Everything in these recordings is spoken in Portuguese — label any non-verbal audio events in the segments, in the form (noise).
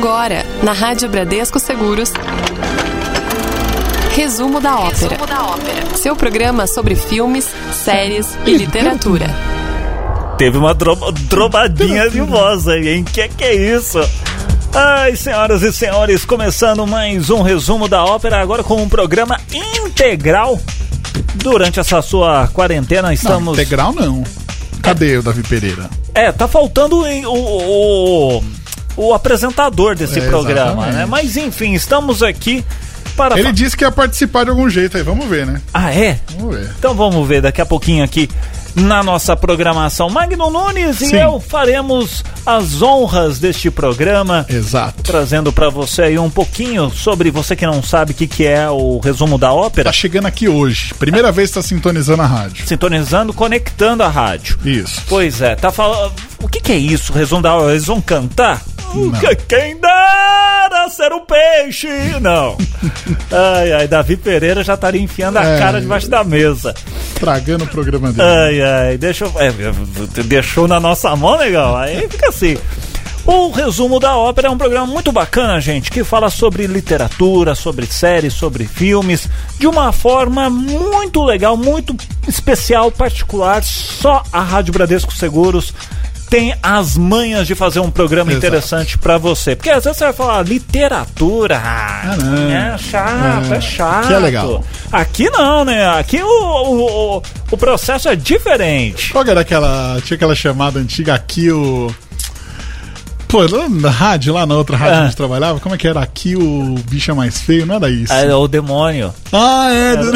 Agora, na Rádio Bradesco Seguros. Resumo da ópera. Resumo da ópera. Seu programa sobre filmes, séries e literatura. Teve uma dro drobadinha de voz aí, hein? Que que é isso? Ai, senhoras e senhores, começando mais um resumo da ópera, agora com um programa integral. Durante essa sua quarentena, estamos. Não, integral não. Cadê o Davi Pereira? É, tá faltando o, o, o apresentador desse É, programa, exatamente. né? Mas enfim, estamos aqui para. Ele disse que ia participar de algum jeito aí, vamos ver, né? Ah, é? Vamos ver. Então vamos ver daqui a pouquinho aqui na nossa programação. Magno Nunes e Sim. eu faremos as honras deste programa. Exato. Trazendo pra você aí um pouquinho sobre você que não sabe o que, que é o resumo da ópera. Tá chegando aqui hoje. Primeira vez que tá sintonizando a rádio. Sintonizando, conectando a rádio. Isso. Pois é, tá falando. O que, que é isso? Resumo da ópera? Eles vão cantar? Não. que, quem dera ser um peixe? Não. (laughs) ai, ai, Davi Pereira já estaria enfiando a É. cara debaixo da mesa. Tragando o programa dele. Ai, ai, deixa eu. É, deixou na nossa mão, legal. Aí fica assim. O resumo da ópera é um programa muito bacana, gente, que fala sobre literatura, sobre séries, sobre filmes, de uma forma muito legal, muito especial, particular. Só a Rádio Bradesco Seguros tem as manhas de fazer um programa Exato. interessante pra você. Porque às vezes você vai falar literatura. Ah. É chato, é, É, chato. que é legal. Aqui não, né? Aqui o, o, o, o processo é diferente. Qual que era aquela. Tinha aquela chamada antiga aqui o. Pô, na rádio, lá na outra rádio Ah. que a gente trabalhava, como é que era? Aqui o bicho é mais feio, não era isso? É o demônio. Ah, é. (laughs)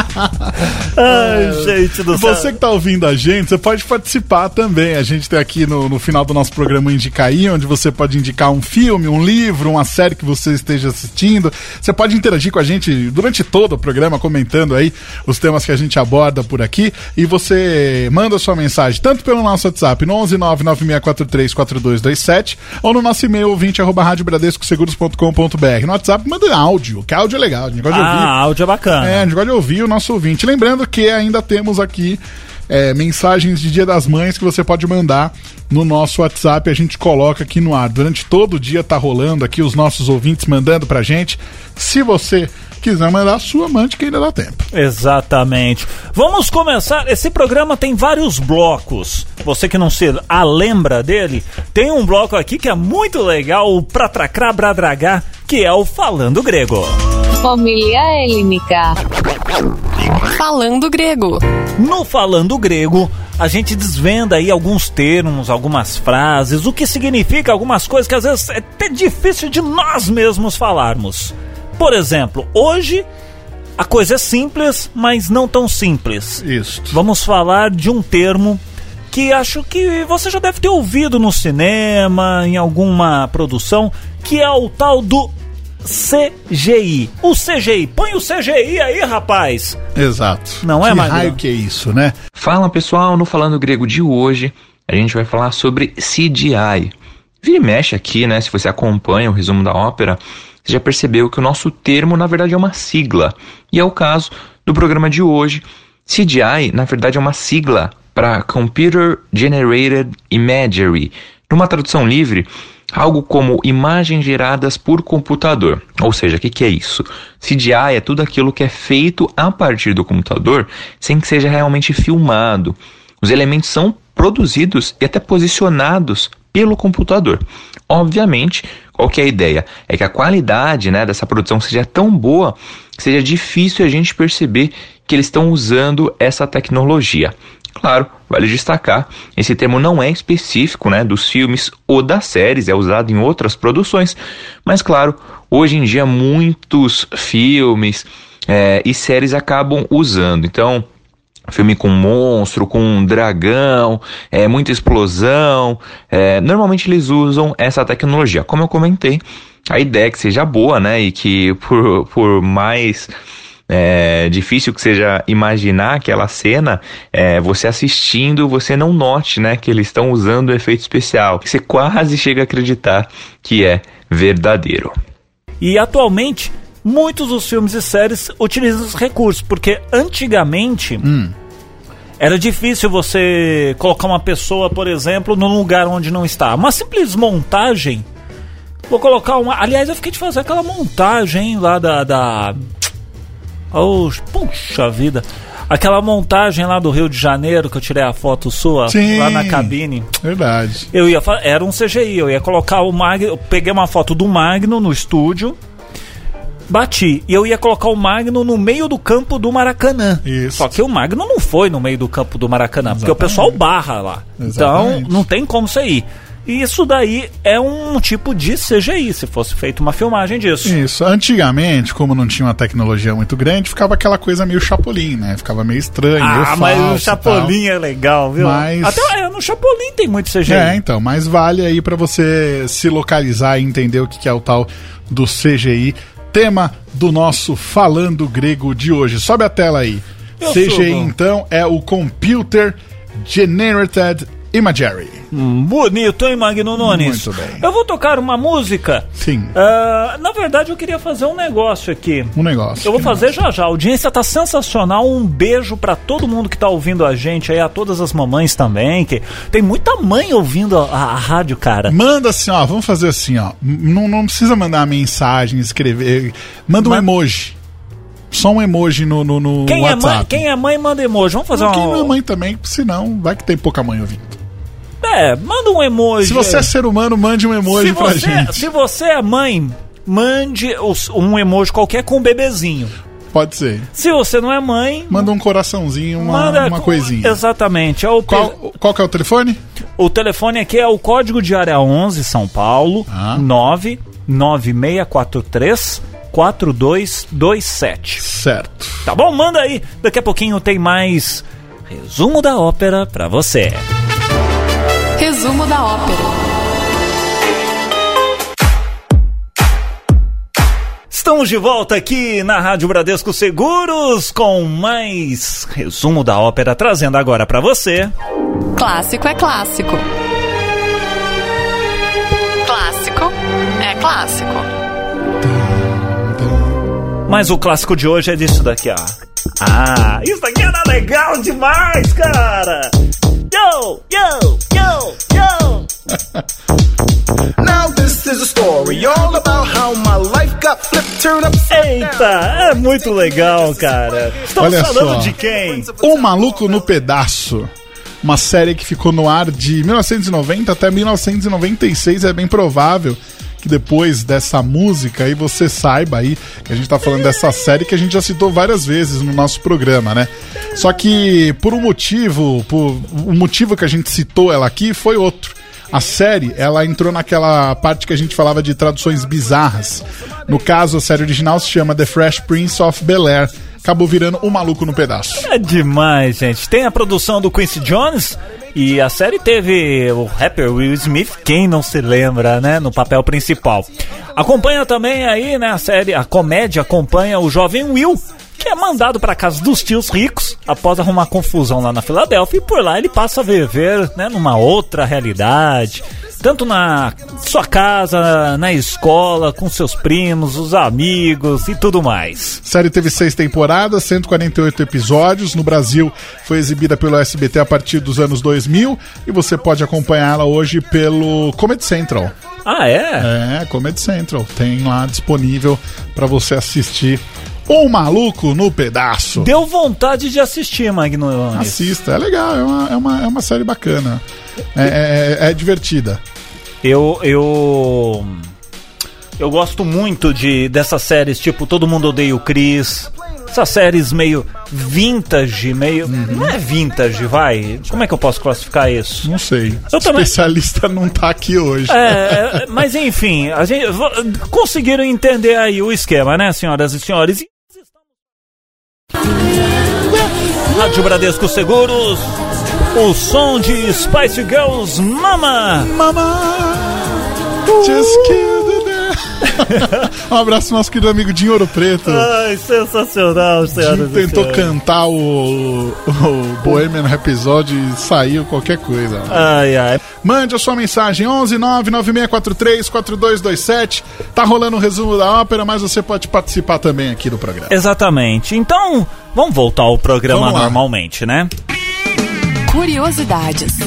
(laughs) Ai, gente do céu. Você que tá ouvindo a gente, você pode participar também. A gente tem aqui no, no final do nosso programa Indica aí, onde você pode indicar um filme, um livro, uma série que você esteja assistindo. Você pode interagir com a gente durante todo o programa, comentando aí os temas que a gente aborda por aqui. E você manda sua mensagem tanto pelo nosso WhatsApp no 11 996434227 ou no nosso e-mail ouvinte arroba radiobradescoseguros.com.br. No WhatsApp manda áudio, que áudio é legal, a gente gosta de ouvir. Ah, áudio é bacana. É, a gente gosta de ouvir o nosso ouvinte. Lembrando que ainda temos aqui é, mensagens de Dia das Mães que você pode mandar no nosso WhatsApp. A gente coloca aqui no ar. Durante todo o dia tá rolando aqui os nossos ouvintes mandando pra gente. Se você quiser mandar a sua amante, que ainda dá tempo. Exatamente. Vamos começar. Esse programa tem vários blocos. Você que não se a lembra dele, tem um bloco aqui que é muito legal, o Pratracrá Bradragá, que é o Falando Grego. Família Helênica. Falando grego. No Falando Grego, a gente desvenda aí alguns termos, algumas frases, o que significa algumas coisas que às vezes é até difícil de nós mesmos falarmos. Por exemplo, hoje a coisa é simples, mas não tão simples. Isso. Vamos falar de um termo que acho que você já deve ter ouvido no cinema, em alguma produção, que é o tal do CGI. O CGI, põe o CGI aí, rapaz. Exato. Não é, que Magno? raio que é isso, né? Fala pessoal, no Falando Grego de hoje, a gente vai falar sobre CGI. Vira e mexe aqui, né? Se você acompanha o resumo da ópera, você já percebeu que o nosso termo, na verdade, é uma sigla. E é o caso do programa de hoje. CGI, na verdade, é uma sigla para Computer Generated Imagery. Numa tradução livre, algo como imagens geradas por computador. Ou seja, o que, que é isso? CGI é tudo aquilo que é feito a partir do computador sem que seja realmente filmado. Os elementos são produzidos e até posicionados pelo computador. Obviamente, qual que é a ideia? É que a qualidade né, dessa produção seja tão boa que seja difícil a gente perceber que eles estão usando essa tecnologia. Claro, vale destacar, esse termo não é específico né, dos filmes ou das séries, é usado em outras produções, mas claro, hoje em dia muitos filmes é, e séries acabam usando. Então, filme com monstro, com um dragão, é, muita explosão. é, normalmente eles usam essa tecnologia. Como eu comentei, a ideia é que seja boa, né? E que por, por mais é, difícil que seja imaginar aquela cena, é, você assistindo, você não note, né? Que eles estão usando efeito especial. Você quase chega a acreditar que é verdadeiro. E atualmente, muitos dos filmes e séries utilizam esses recursos, porque antigamente era difícil você colocar uma pessoa, por exemplo, num lugar onde não está. Uma simples montagem Vou colocar uma. Aliás, eu fiquei de fazer aquela montagem lá da. da... Oh, puxa vida. Aquela montagem lá do Rio de Janeiro que eu tirei a foto sua Sim. lá na cabine. Verdade. Eu ia era um CGI, eu ia colocar o Magno, eu peguei uma foto do Magno no estúdio, bati e eu ia colocar o Magno no meio do campo do Maracanã. Isso. Só que o Magno não foi no meio do campo do Maracanã, porque o Exatamente. pessoal barra lá. Exatamente. Então não tem como você ir. E isso daí é um tipo de CGI, se fosse feita uma filmagem disso. Isso. Antigamente, como não tinha uma tecnologia muito grande, ficava aquela coisa meio chapolim, né? Ficava meio estranho, meio Ah, falso mas o Chapolin é legal, viu? Mas- Até é, no Chapolin tem muito CGI. É, então, mas vale aí pra você se localizar e entender o que é o tal do CGI. Tema do nosso Falando Grego de hoje. Sobe a tela aí. Eu CGI, então, é o Computer Generated Imagery. Hum, bonito, hein, Magno Nunes? Muito bem. Eu vou tocar uma música. Sim, Ah, na verdade, eu queria fazer um negócio aqui. um negócio. Eu vou fazer já já. A audiência tá sensacional. Um beijo pra todo mundo que tá ouvindo a gente aí, a todas as mamães também. Que tem muita mãe ouvindo a, a rádio, cara. Manda assim, ó, vamos fazer assim, ó. Não, não precisa mandar mensagem, escrever. Manda um Ma- emoji. Só um emoji no, no, no Quem é, WhatsApp. mãe, quem é mãe, manda emoji. Vamos fazer Quem uma. não é mãe também, senão vai que tem pouca mãe ouvindo. É, manda um emoji. Se você é ser humano, mande um emoji se pra você, gente. se você é mãe, mande um emoji qualquer com um bebezinho. Pode ser. Se você não é mãe, Manda um coraçãozinho, uma, manda uma coisinha. Exatamente. É o, Qual, qual que é o telefone? o telefone aqui é o código de área 11, São Paulo, Ah. 99643 4227. Certo. Tá bom? Manda aí. Daqui a pouquinho tem mais resumo da ópera pra você. Resumo da ópera. Estamos de volta aqui na Rádio Bradesco Seguros com mais resumo da ópera, trazendo agora pra você. Clássico é clássico. Clássico é clássico. Mas o clássico de hoje é disso daqui, ó. Ah, isso daqui era legal demais, cara! Yo, yo, yo, yo! (laughs) Now this is a story all about how my life got flipped, turned upside Eita, é muito legal, cara. Estamos Olha falando só. de quem? O Maluco no Pedaço. Uma série que ficou no ar de 1990 até 1996. É bem provável que depois dessa música aí você saiba aí que a gente tá falando dessa série que a gente já citou várias vezes no nosso programa, né? Só que por um motivo, por o motivo que a gente citou ela aqui foi outro. A série, ela entrou naquela parte que a gente falava de traduções bizarras. No caso, a série original se chama The Fresh Prince of Bel-Air. Acabou virando O Maluco no Pedaço. É demais, gente. Tem a produção do Quincy Jones e a série teve o rapper Will Smith, quem não se lembra, né, no papel principal. Acompanha também aí, né, a série, a comédia acompanha o jovem Will, que é mandado para casa dos tios ricos após arrumar confusão lá na Filadélfia e por lá ele passa a viver, né, numa outra realidade. Tanto na sua casa, na escola, com seus primos, os amigos e tudo mais. A série teve seis temporadas, 148 episódios. No Brasil, foi exibida pelo SBT a partir dos anos 2000 e você pode acompanhá-la hoje pelo Comedy Central. Ah, é? É, Comedy Central. Tem lá disponível para você assistir. O Maluco no Pedaço. Deu vontade de assistir, Magno. Assista, é legal, é uma, é uma, é uma série bacana. É, é- é divertida. Eu, eu. Eu gosto muito de dessas séries, tipo Todo Mundo Odeia o Chris. Essas séries meio vintage, meio. Não é vintage, vai. Como é que eu posso classificar isso? Não sei. Eu O também- especialista não tá aqui hoje. É, mas enfim, a gente conseguiram entender aí o esquema, né, senhoras e senhores? Rádio Bradesco Seguros, o som de Spice Girls Mama. Mama, just kill. (laughs) um abraço nosso querido amigo Dinho Ouro Preto. Ai, sensacional, senhoras Dinho tentou cantar o, o Bohemian Rhapsody e saiu qualquer coisa. Ai, ai. Mande a sua mensagem 11 99643 4227. Tá rolando o resumo da ópera, mas você pode participar também aqui do programa. Exatamente. Então, vamos voltar ao programa normalmente, né? Curiosidades.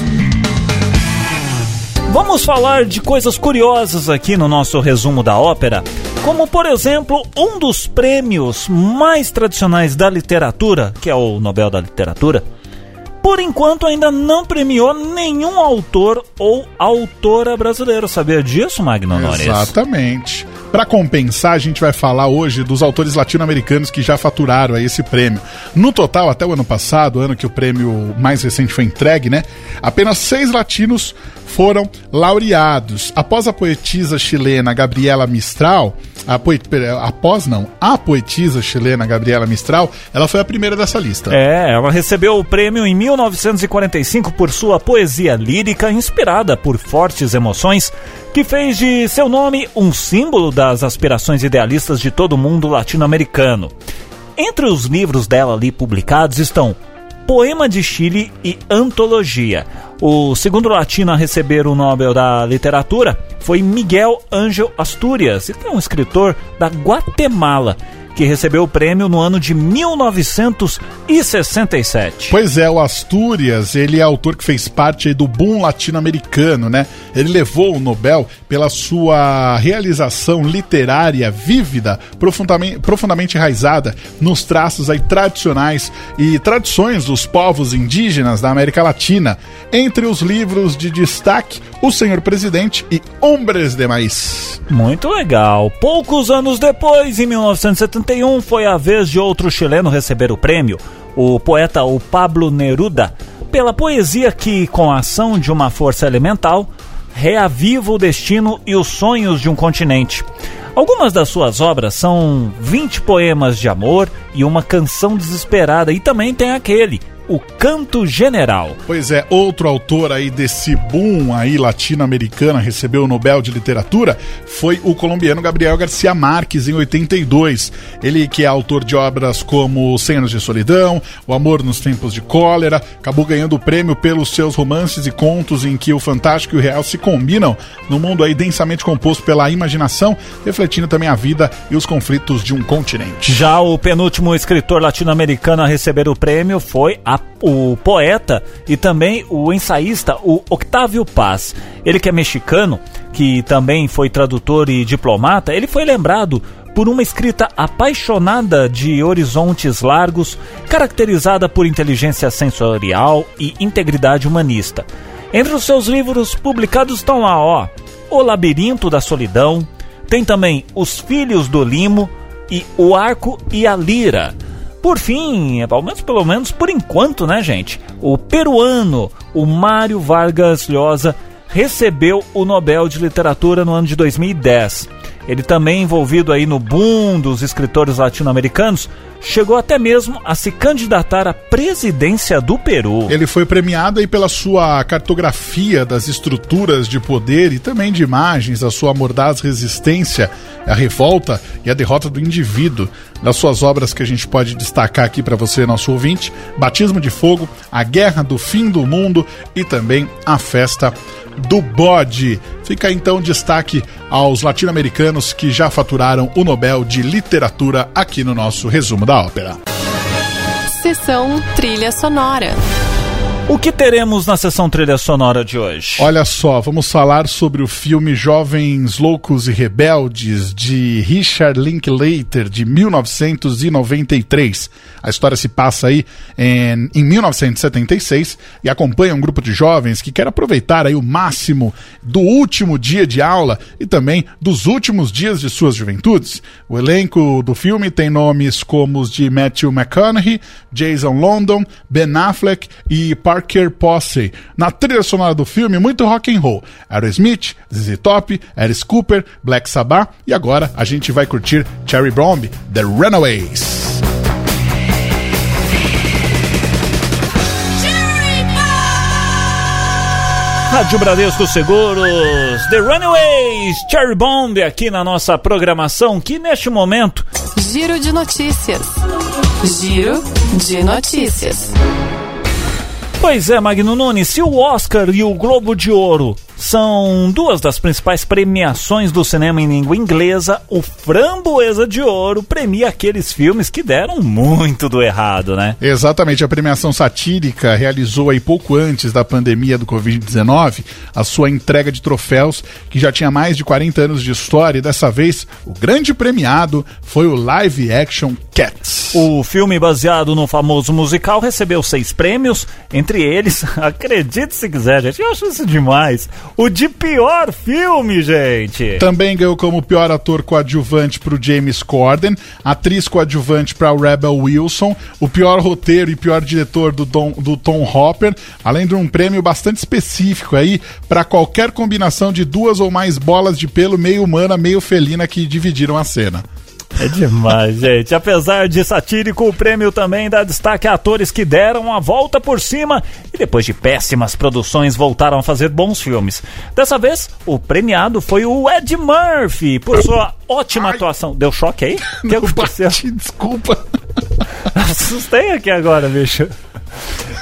Vamos falar de coisas curiosas aqui no nosso resumo da ópera, como por exemplo, um dos prêmios mais tradicionais da literatura, que é o Nobel da Literatura, por enquanto ainda não premiou nenhum autor ou autora brasileiro. Sabia disso, Magno Nunes? Exatamente. Para compensar, a gente vai falar hoje dos autores latino-americanos que já faturaram esse prêmio. No total, até o ano passado, ano que o prêmio mais recente foi entregue, né? Apenas seis latinos foram laureados. Após a poetisa chilena Gabriela Mistral, a poet... após não, a poetisa chilena Gabriela Mistral, ela foi a primeira dessa lista. É, ela recebeu o prêmio em 1945 por sua poesia lírica inspirada por fortes emoções, que fez de seu nome um símbolo das aspirações idealistas de todo o mundo latino-americano. Entre os livros dela ali publicados estão Poema de Chile e Antologia. O segundo latino a receber o Nobel da Literatura foi Miguel Ángel Asturias, que é um escritor da Guatemala que recebeu o prêmio no ano de 1967. Pois é, o Astúrias, ele é autor que fez parte do boom latino-americano, né? Ele levou o Nobel pela sua realização literária vívida, profundamente, profundamente enraizada nos traços aí tradicionais e tradições dos povos indígenas da América Latina. Entre os livros de destaque, O Senhor Presidente e Hombres de Maíz. Muito legal. Poucos anos depois, em 1971, foi a vez de outro chileno receber o prêmio, o poeta o Pablo Neruda, pela poesia que, com a ação de uma força elemental, reaviva o destino e os sonhos de um continente. Algumas das suas obras são 20 poemas de amor e uma canção desesperada, e também tem aquele, o Canto General. Pois é, outro autor aí desse boom aí latino-americano recebeu o Nobel de Literatura foi o colombiano Gabriel Garcia Marques em 82. Ele que é autor de obras como Cem Anos de Solidão, O Amor nos Tempos de Cólera, acabou ganhando o prêmio pelos seus romances e contos em que o fantástico e o real se combinam num mundo aí densamente composto pela imaginação, refletindo também a vida e os conflitos de um continente. Já o penúltimo escritor latino-americano a receber o prêmio foi a, o poeta e também o ensaísta, o Octávio Paz. Ele que é mexicano, que também foi tradutor e diplomata, ele foi lembrado por uma escrita apaixonada de horizontes largos, caracterizada por inteligência sensorial e integridade humanista. Entre os seus livros publicados estão lá, ó, O Labirinto da Solidão, tem também Os Filhos do Limo e O Arco e a Lira. Por fim, pelo menos, pelo menos por enquanto, né, gente? O peruano, o Mário Vargas Llosa, recebeu o Nobel de Literatura no ano de 2010. Ele também envolvido aí no boom dos escritores latino-americanos, chegou até mesmo a se candidatar à presidência do Peru. Ele foi premiado aí pela sua cartografia das estruturas de poder e também de imagens, a sua mordaz resistência à revolta e à derrota do indivíduo. Das suas obras que a gente pode destacar aqui para você, nosso ouvinte: Batismo de Fogo, A Guerra do Fim do Mundo e também A Festa do Bode. Fica então destaque aos latino-americanos que já faturaram o Nobel de Literatura aqui no nosso resumo da ópera. Sessão Trilha Sonora. O que teremos na sessão trilha sonora de hoje? Olha só, vamos falar sobre o filme Jovens Loucos e Rebeldes de Richard Linklater de 1993. A história se passa aí em, em 1976 e acompanha um grupo de jovens que quer aproveitar aí o máximo do último dia de aula e também dos últimos dias de suas juventudes. O elenco do filme tem nomes como os de Matthew McConaughey, Jason London, Ben Affleck e Parker Posey. Na trilha sonora do filme, muito rock and roll. Aerosmith, ZZ Top, Alice Cooper, Black Sabbath e agora a gente vai curtir Cherry Bomb, The Runaways. Rádio Bradesco Seguros, The Runaways, Cherry Bomb aqui na nossa programação, que neste momento Giro de notícias. Giro de notícias. Pois é, Magno Nunes, se o Oscar e o Globo de Ouro são duas das principais premiações do cinema em língua inglesa. O Framboesa de Ouro premia aqueles filmes que deram muito do errado, né? Exatamente, a premiação satírica realizou aí pouco antes da pandemia do Covid-19 a sua entrega de troféus, que já tinha mais de 40 anos de história, e dessa vez o grande premiado foi o live action Cats. O filme baseado no famoso musical recebeu seis prêmios, entre eles, (laughs) acredite se quiser, gente, eu acho isso demais. O de pior filme, gente. Também ganhou como pior ator coadjuvante pro James Corden, atriz coadjuvante para Rebel Wilson, o pior roteiro e pior diretor do, Don, do Tom Hopper, além de um prêmio bastante específico aí para qualquer combinação de duas ou mais bolas de pelo meio humana, meio felina que dividiram a cena. É demais, gente. Apesar de satírico, o prêmio também dá destaque a atores que deram a volta por cima e depois de péssimas produções voltaram a fazer bons filmes. Dessa vez, o premiado foi o Ed Murphy por sua ótima Ai. atuação. Deu choque aí? (laughs) O que Não aconteceu? bati, desculpa. (laughs) Assustei aqui agora, bicho.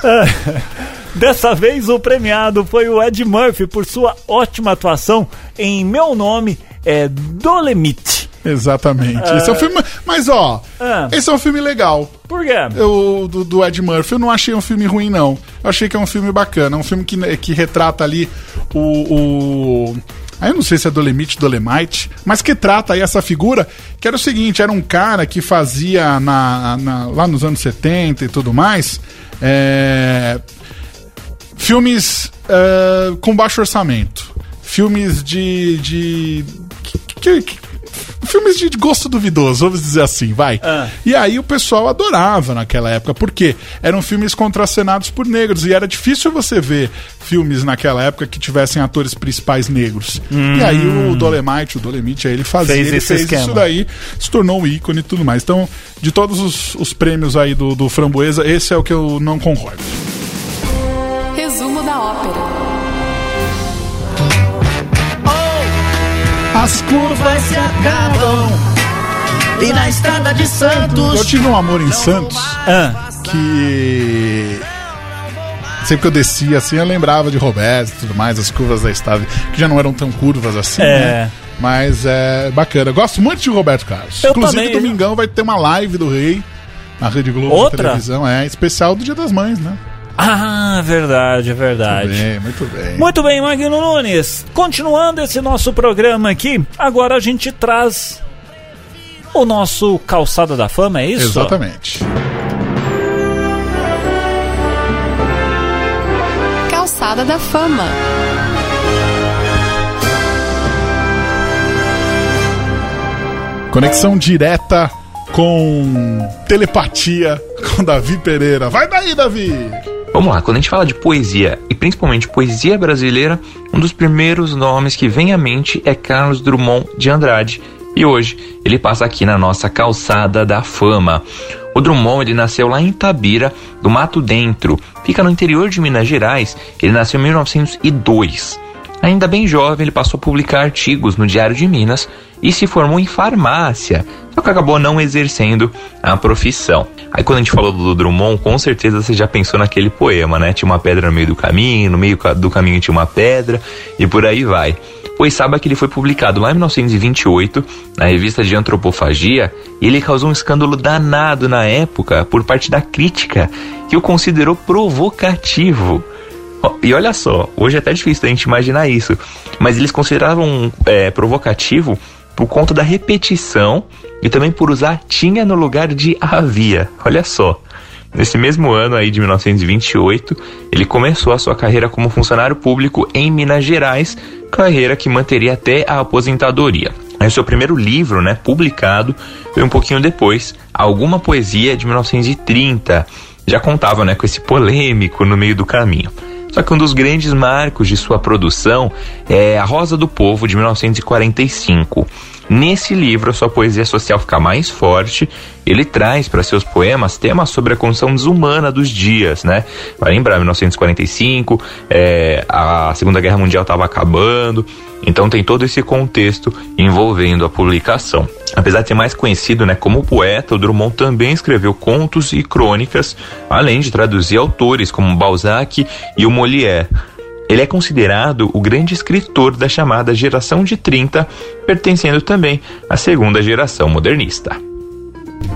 (laughs) Dessa vez o premiado foi o Ed Murphy por sua ótima atuação em Meu Nome é Dolemite. Exatamente. Esse é um filme. Mas, ó, Ah. esse é um filme legal. Por quê? Eu, do, do Ed Murphy, eu não achei um filme ruim, não. Eu achei que é um filme bacana. É um filme que, que retrata ali o. o... Aí eu não sei se é Dolemite, Dolemite, mas que trata aí essa figura, que era o seguinte, era um cara que fazia na, na- lá nos anos 70 e tudo mais, é, filmes é, com baixo orçamento. Filmes de. de que- que- filmes de gosto duvidoso, vamos dizer assim, vai. Ah. E aí o pessoal adorava naquela época, porque eram filmes contracenados por negros e era difícil você ver filmes naquela época que tivessem atores principais negros. E aí o Dolemite, o Dolemite, aí ele fazia, Hum. Fez ele esse fez esquema. isso daí, se tornou um ícone e tudo mais. Então, de todos os, os prêmios aí do, do Framboesa, esse é o que eu não concordo. Resumo da ópera. As curvas se acabam. E na estrada de Eu Santos. tive um amor em Santos Ah, que sempre que eu descia assim, eu lembrava de Roberto e tudo mais, as curvas da estrada, que já não eram tão curvas assim, É. né? Mas é bacana. Eu gosto muito de Roberto Carlos. Eu Inclusive, também. domingão vai ter uma live do Rei na Rede Globo Outra? na televisão. É, especial do Dia das Mães, né? Ah, verdade, verdade. Muito bem, muito bem. Muito bem, Magno Nunes. Continuando esse nosso programa aqui, agora a gente traz o nosso Calçada da Fama, é isso? Exatamente. Calçada da Fama. Conexão direta com telepatia com Davi Pereira. Vai daí, Davi! Vamos lá, quando a gente fala de poesia, e principalmente poesia brasileira, um dos primeiros nomes que vem à mente é Carlos Drummond de Andrade. E hoje ele passa aqui na nossa calçada da fama. O Drummond ele nasceu lá em Itabira, do Mato Dentro, fica no interior de Minas Gerais. Ele nasceu em 1902. Ainda bem jovem, ele passou a publicar artigos no Diário de Minas e se formou em farmácia, só que acabou não exercendo a profissão. Aí quando a gente falou do Drummond, com certeza você já pensou naquele poema, né? Tinha uma pedra no meio do caminho, no meio do caminho tinha uma pedra e por aí vai. Pois saiba que ele foi publicado lá em 1928 na revista de Antropofagia e ele causou um escândalo danado na época por parte da crítica que o considerou provocativo. E olha só, hoje é até difícil da gente imaginar isso, mas eles consideravam é, provocativo por conta da repetição e também por usar tinha no lugar de havia. Olha só. Nesse mesmo ano aí de 1928, ele começou a sua carreira como funcionário público em Minas Gerais, carreira que manteria até a aposentadoria. Aí o seu primeiro livro, né, publicado, foi um pouquinho depois, Alguma Poesia de 1930. Já contava, né, com esse polêmico no meio do caminho. Só que um dos grandes marcos de sua produção é A Rosa do Povo, de 1945. Nesse livro, sua poesia social fica mais forte. Ele traz para seus poemas temas sobre a condição desumana dos dias, né? Vai lembrar, 1945, é, a Segunda Guerra Mundial estava acabando. Então tem todo esse contexto envolvendo a publicação. Apesar de ser mais conhecido né, como poeta, o Drummond também escreveu contos e crônicas, além de traduzir autores como Balzac e o Molière. Ele é considerado o grande escritor da chamada geração de 30, pertencendo também à segunda geração modernista.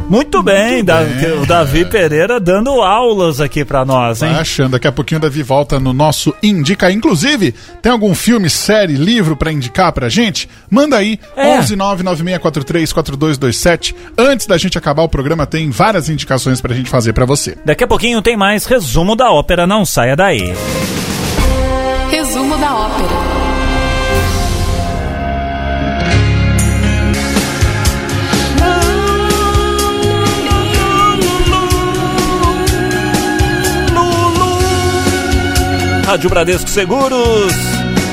Muito bem, Muito Da- bem. o Davi Pereira dando aulas aqui pra nós, hein? Vai achando, daqui a pouquinho o Davi volta no nosso Indica. Inclusive, tem algum filme, série, livro pra indicar pra gente? Manda aí, É. 11 99643 4227. Antes da gente acabar o programa, tem várias indicações pra gente fazer pra você. Daqui a pouquinho tem mais resumo da ópera, não saia daí. Resumo da ópera. Rádio Bradesco Seguros.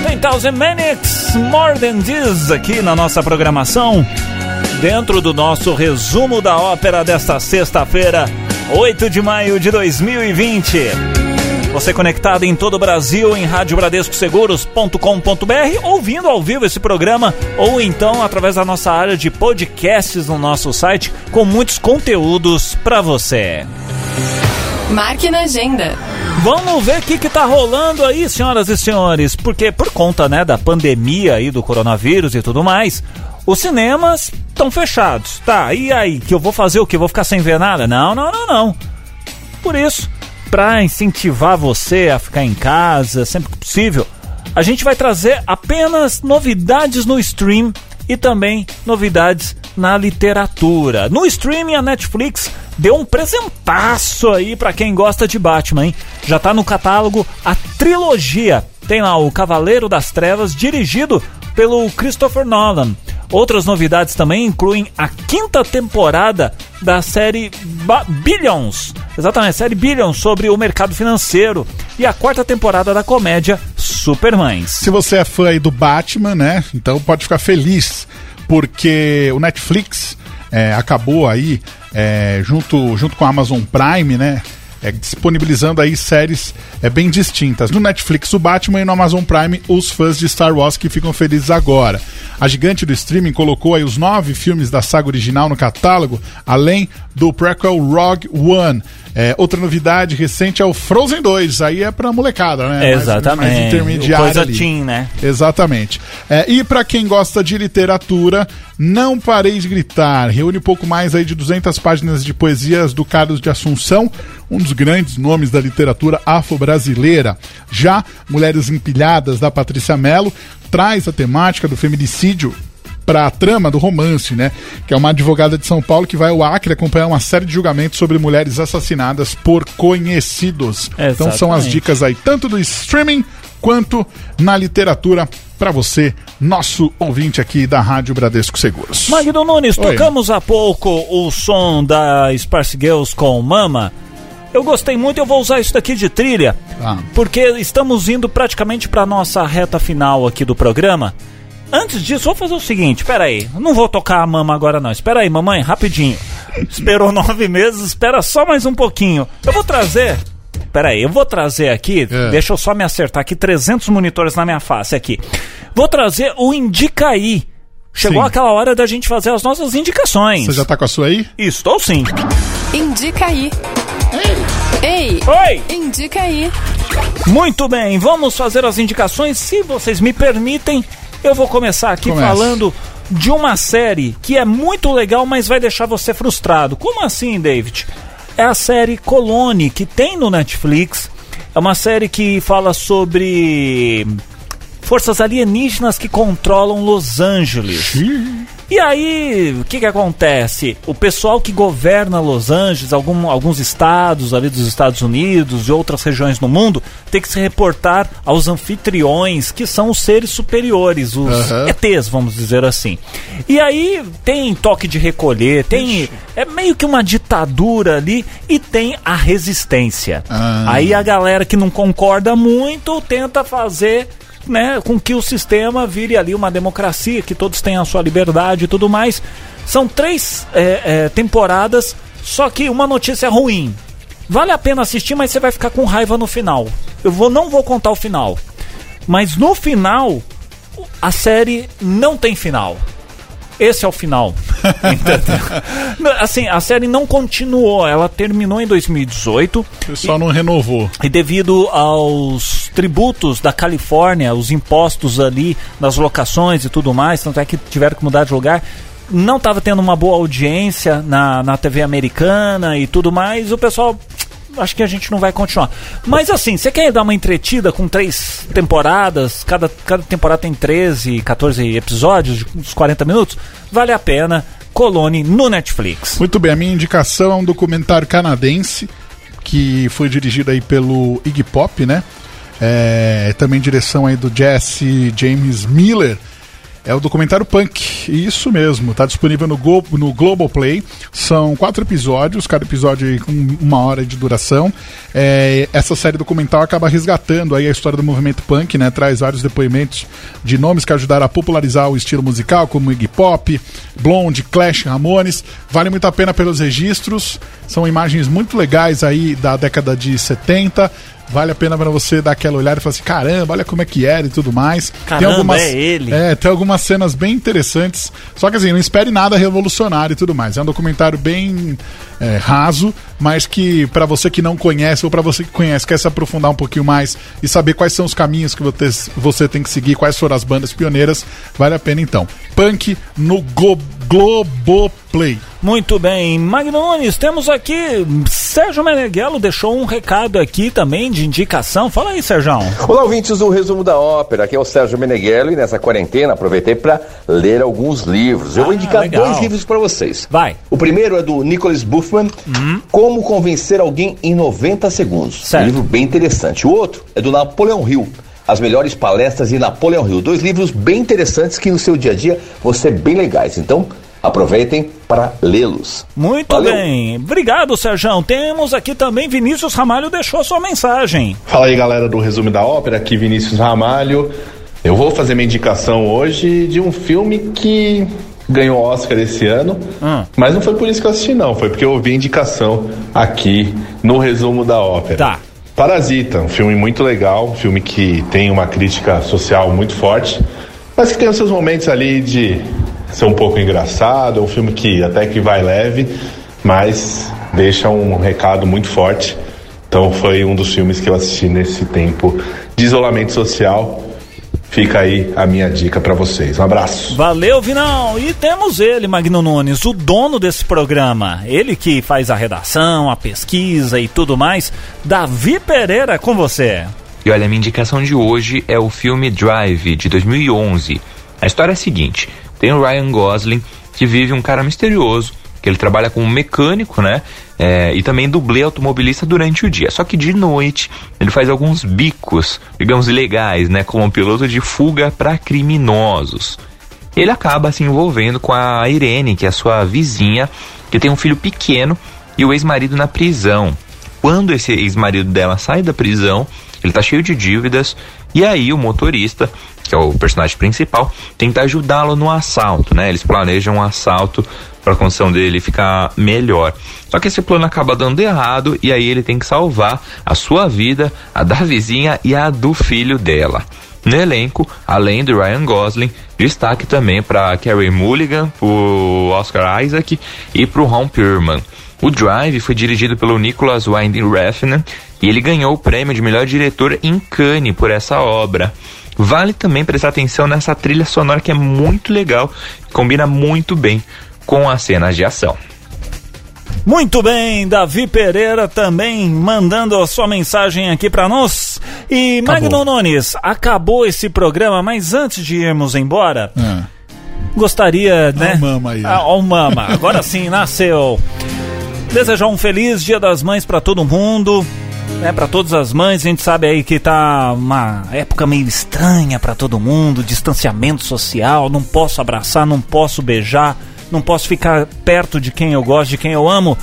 Tem Thousand Minutes, More Than This aqui na nossa programação. Dentro do nosso resumo da ópera desta sexta-feira, 8 de maio de 2020. Você conectado em todo o Brasil em radiobradescoseguros.com.br, ouvindo ao vivo esse programa, ou então através da nossa área de podcasts no nosso site, com muitos conteúdos para você. Marque na agenda. Vamos ver o que, que tá rolando aí, senhoras e senhores, porque por conta, né, da pandemia aí do coronavírus e tudo mais, os cinemas estão fechados. Tá, e aí, que eu vou fazer o que? Vou ficar sem ver nada? Não, não, não, não. Por isso, para incentivar você a ficar em casa sempre que possível, a gente vai trazer apenas novidades no stream e também novidades na literatura. No streaming, a Netflix deu um presentaço aí para quem gosta de Batman, hein? Já tá no catálogo a trilogia. Tem lá o Cavaleiro das Trevas, dirigido pelo Christopher Nolan. Outras novidades também incluem a quinta temporada da série Ba- Billions, exatamente, a série Billions sobre o mercado financeiro, e a quarta temporada da comédia Supermães. Se você é fã aí do Batman, né? Então pode ficar feliz, porque o Netflix é, acabou aí, é, junto, junto com a Amazon Prime, né? É, disponibilizando aí séries é, bem distintas. No Netflix, o Batman e no Amazon Prime, os fãs de Star Wars que ficam felizes agora. A gigante do streaming colocou aí os nove filmes da saga original no catálogo, além do prequel Rogue One. É, outra novidade recente é o Frozen 2, aí é pra molecada, né? Mais- Exatamente. Mais intermediária Coisa ali. teen, né? Exatamente. É, e para quem gosta de literatura, Não Parei de Gritar reúne pouco mais aí de 200 páginas de poesias do Carlos de Assunção, um dos grandes nomes da literatura afro-brasileira. Já Mulheres Empilhadas, da Patrícia Mello, traz a temática do feminicídio para a trama do romance, né? Que é uma advogada de São Paulo que vai ao Acre acompanhar uma série de julgamentos sobre mulheres assassinadas por conhecidos. Então são as Exatamente. dicas aí, tanto do streaming quanto na literatura para você, nosso ouvinte aqui da Rádio Bradesco Seguros. Magno Nunes, Oi. tocamos há pouco o som da Sparse Girls com Mama. Eu gostei muito, eu vou usar isso daqui de trilha, Ah. porque estamos indo praticamente para nossa reta final aqui do programa. Antes disso, vou fazer o seguinte, espera aí, não vou tocar a Mama agora não, espera aí, mamãe, rapidinho. Esperou (laughs) nove meses, espera só mais um pouquinho. Eu vou trazer, espera aí, eu vou trazer aqui, É. deixa eu só me acertar aqui, 300 monitores na minha face aqui. Vou trazer o Indicaí. Chegou Sim. aquela hora da gente fazer as nossas indicações. Você já tá com a sua aí? Estou sim. Indica aí. Ei! Oi! Indica aí. Muito bem, vamos fazer as indicações. Se vocês me permitem, eu vou começar aqui Comece. falando de uma série que é muito legal, mas vai deixar você frustrado. Como assim, David? É a série Colone, que tem no Netflix. É uma série que fala sobre forças alienígenas que controlam Los Angeles. E aí, o que que acontece? O pessoal que governa Los Angeles, algum- alguns estados ali dos Estados Unidos e outras regiões no mundo, tem que se reportar aos anfitriões, que são os seres superiores, os Aham. ETs, vamos dizer assim. E aí tem toque de recolher, tem é meio que uma ditadura ali e tem a resistência. Ah. Aí a galera que não concorda muito tenta fazer né, com que o sistema vire ali uma democracia, que todos tenham a sua liberdade e tudo mais. São três é, é, temporadas, só que uma notícia ruim. Vale a pena assistir, mas você vai ficar com raiva no final. Eu vou, não vou contar o final. Mas no final, a série não tem final. Esse é o final. (laughs) Assim, a série não continuou, ela terminou em 2018. O pessoal não renovou. E devido aos tributos da Califórnia, os impostos ali nas locações e tudo mais, tanto é que tiveram que mudar de lugar, não estava tendo uma boa audiência na, na TV americana e tudo mais, o pessoal acho que a gente não vai continuar. Mas assim, você quer dar uma entretida com três temporadas, cada, cada temporada tem 13, 14 episódios, de uns 40 minutos, vale a pena. Colone no Netflix. Muito bem, a minha indicação é um documentário canadense que foi dirigido aí pelo Iggy Pop, né? É, também direção aí do Jesse James Miller. É o documentário Punk, isso mesmo, tá disponível no, Go, no Globoplay. São quatro episódios, cada episódio com uma hora de duração. É, essa série documental acaba resgatando aí a história do movimento punk, né? Traz vários depoimentos de nomes que ajudaram a popularizar o estilo musical, como Iggy Pop, Blonde, Clash, Ramones. Vale muito a pena pelos registros. São imagens muito legais aí da década de 70 vale a pena para você dar aquela olhada e falar assim, caramba, olha como é que era e tudo mais. Caramba, tem algumas, é ele. É, tem algumas cenas bem interessantes. Só que assim, não espere nada revolucionário e tudo mais. É um documentário bem é, raso, mas que para você que não conhece ou para você que conhece, quer se aprofundar um pouquinho mais e saber quais são os caminhos que você, tem que seguir, quais foram as bandas pioneiras, vale a pena então. Punk no Go Globoplay. Muito bem, Magnones, temos aqui Sérgio Meneghello deixou um recado aqui também de indicação. Fala aí, Sérgio. Olá, ouvintes do Resumo da Ópera. Aqui é o Sérgio Meneghello e nessa quarentena aproveitei para ler alguns livros. Eu vou Ah, indicar legal. dois livros para vocês. Vai. O primeiro é do Nicholas Buffman, Como Convencer Alguém em 90 Segundos. Certo. Um livro bem interessante. O outro é do Napoleão Hill. As melhores palestras de Napoleão Hill. Dois livros bem interessantes que no seu dia a dia vão ser bem legais. Então, aproveitem para lê-los. Muito Valeu. bem. Obrigado, Sérgio. Temos aqui também Vinícius Ramalho deixou sua mensagem. Fala aí galera do Resumo da Ópera, aqui Vinícius Ramalho. Eu vou fazer minha indicação hoje de um filme que ganhou Oscar esse ano, Hum. mas não foi por isso que eu assisti não, foi porque eu ouvi a indicação aqui no Resumo da Ópera. Tá. Parasita, um filme muito legal, um filme que tem uma crítica social muito forte, mas que tem os seus momentos ali de ser um pouco engraçado, é um filme que até que vai leve, mas deixa um recado muito forte. Então foi um dos filmes que eu assisti nesse tempo de isolamento social. Fica aí a minha dica pra vocês. Um abraço. Valeu, Vinão. E temos ele, Magno Nunes, o dono desse programa. Ele que faz a redação, a pesquisa e tudo mais. Davi Pereira com você. E olha, a minha indicação de hoje é o filme Drive, de 2011. A história é a seguinte: tem o Ryan Gosling, que vive um cara misterioso, que ele trabalha como mecânico, né? É, e também dublê automobilista durante o dia. Só que de noite ele faz alguns bicos, digamos, ilegais, né? Como piloto de fuga para criminosos. Ele acaba se envolvendo com a Irene, que é a sua vizinha, que tem um filho pequeno e o ex-marido na prisão. Quando esse ex-marido dela sai da prisão, ele tá cheio de dívidas, e aí o motorista, que é o personagem principal, tenta ajudá-lo no assalto, né? Eles planejam um assalto para a condição dele ficar melhor. Só que esse plano acaba dando errado e aí ele tem que salvar a sua vida, a da vizinha e a do filho dela. No elenco, além do Ryan Gosling, destaque também para Carey Mulligan, o Oscar Isaac e para o Ron Perlman. O Drive foi dirigido pelo Nicholas Winding Refn e ele ganhou o prêmio de melhor diretor em Cannes por essa obra. Vale também prestar atenção nessa trilha sonora que é muito legal, combina muito bem com as cenas de ação. Muito bem, Davi Pereira também mandando a sua mensagem aqui para nós. E Magno Nunes, acabou esse programa, mas antes de irmos embora, Ah, gostaria, né? o mama aí. Ah, ó o mama, agora sim, nasceu. Desejar um feliz Dia das Mães para todo mundo, né? Para todas as mães, a gente sabe aí que tá uma época meio estranha para todo mundo, distanciamento social, não posso abraçar, não posso beijar, não posso ficar perto de quem eu gosto, de quem eu amo.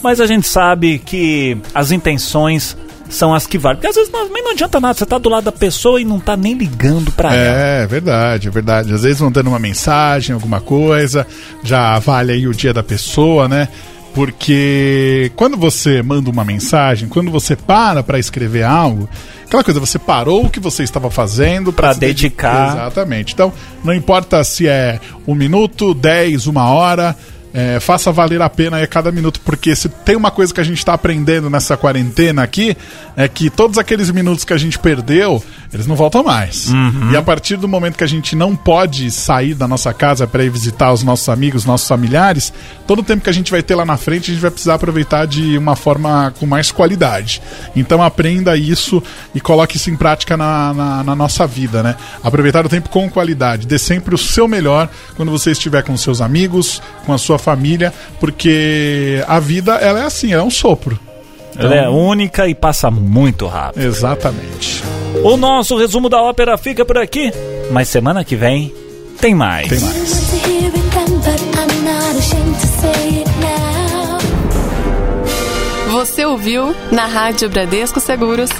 Mas a gente sabe que as intenções são as que valem. Porque às vezes não, não adianta nada, você tá do lado da pessoa e não tá nem ligando para ela. É, verdade, é verdade. Às vezes vão dando uma mensagem, alguma coisa, já vale aí o dia da pessoa, né? Porque quando você manda uma mensagem, quando você para para escrever algo, aquela coisa, você parou o que você estava fazendo Pra se dedi- dedicar. Exatamente. Então, não importa se é um minuto, dez, uma hora. É, faça valer a pena aí a cada minuto, porque se tem uma coisa que a gente está aprendendo nessa quarentena aqui, é que todos aqueles minutos que a gente perdeu, eles não voltam mais. E a partir do momento que a gente não pode sair da nossa casa para ir visitar os nossos amigos, nossos familiares, todo o tempo que a gente vai ter lá na frente, a gente vai precisar aproveitar de uma forma com mais qualidade. Então aprenda isso e coloque isso em prática na, na, na nossa vida, né? Aproveitar o tempo com qualidade. Dê sempre o seu melhor quando você estiver com seus amigos, com a sua família, porque a vida, ela é assim, ela é um sopro. Ela é única e passa muito rápido. Exatamente. O nosso resumo da ópera fica por aqui, mas semana que vem tem mais. Tem mais. Você ouviu na Rádio Bradesco Seguros.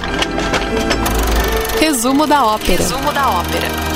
Resumo da ópera. Resumo da ópera.